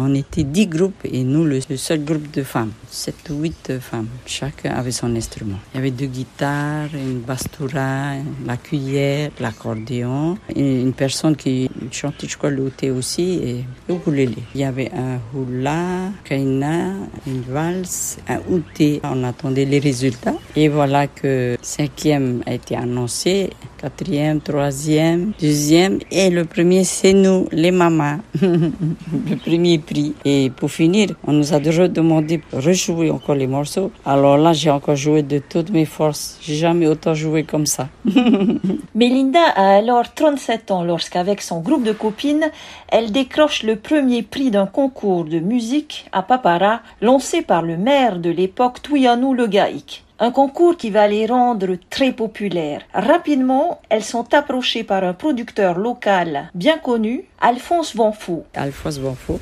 On était dix groupes et nous, le, seul groupe de femmes. Sept ou huit femmes. Chacun avait son instrument. Il y avait deux guitares, une bastura, la cuillère, l'accordéon. Une personne qui chantait, je crois, le aussi et ukulélé. Il y avait un hula, kaina, une valse, un outé. On attendait les résultats. Et voilà que cinquième a été annoncé quatrième, troisième, deuxième et le premier c'est nous, les mamans, le premier prix. Et pour finir, on nous a toujours demandé de rejouer encore les morceaux. Alors là, j'ai encore joué de toutes mes forces. J'ai jamais autant joué comme ça. Melinda a alors 37 ans lorsqu'avec son groupe de copines, elle décroche le premier prix d'un concours de musique à Papara lancé par le maire de l'époque Touyanou Le Gaïk. Un concours qui va les rendre très populaires. Rapidement, elles sont approchées par un producteur local bien connu, Alphonse Bonfou. Alphonse Bonfou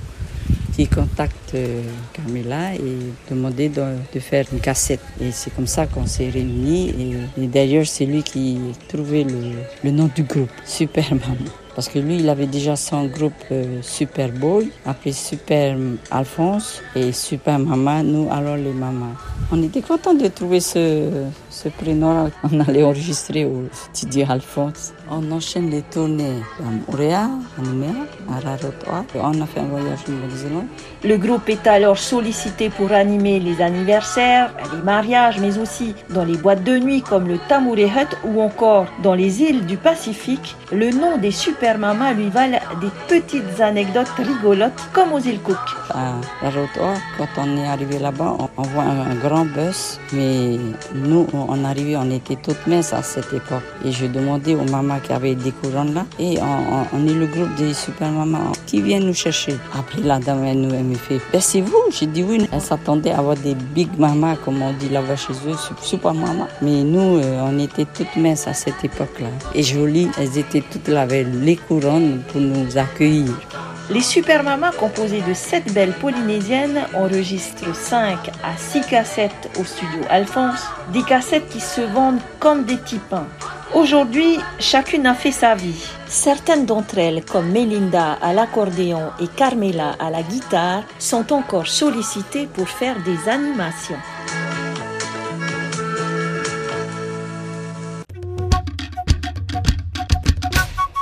qui contacte euh, Carmela et demandait de, faire une cassette. Et c'est comme ça qu'on s'est réunis. Et, d'ailleurs, c'est lui qui a trouvé le, le nom du groupe, Super Maman. Parce que lui, il avait déjà son groupe euh, Super Boy, après Super Alphonse et Super Mama, nous alors les mamans. On était contents de trouver ce, ce prénom. On allait enregistrer au studio Alphonse. On enchaîne les tournées à Montréal, à Nouméa, à Rarotoa. On a fait un voyage en Nouvelle-Zélande. Le groupe est alors sollicité pour animer les anniversaires, les mariages, mais aussi dans les boîtes de nuit comme le Tamure Hut ou encore dans les îles du Pacifique. Le nom des Super Mamas lui valent des petites anecdotes rigolotes comme aux îles Cook. À Rarotoa, quand on est arrivé là-bas, on voit un, grand bus, mais nous, on arrivait, on était toutes minces à cette époque. Et je demandais aux mamans qui avait des couronnes là. Et on, est le groupe des super mamans qui viennent nous chercher. Après, la dame, elle, nous, elle me fait, ben, c'est vous J'ai dit oui. Elle s'attendait à avoir des big mamas, comme on dit là-bas chez eux, super mamas. Mais nous, euh, on était toutes minces à cette époque-là. Et jolies, elles étaient toutes là avec les couronnes pour nous accueillir. Les Super Mamas, composées de 7 belles polynésiennes, enregistrent 5 à 6 cassettes au studio Alphonse, des cassettes qui se vendent comme des tipins. Aujourd'hui, chacune a fait sa vie. Certaines d'entre elles, comme Melinda à l'accordéon et Carmela à la guitare, sont encore sollicitées pour faire des animations.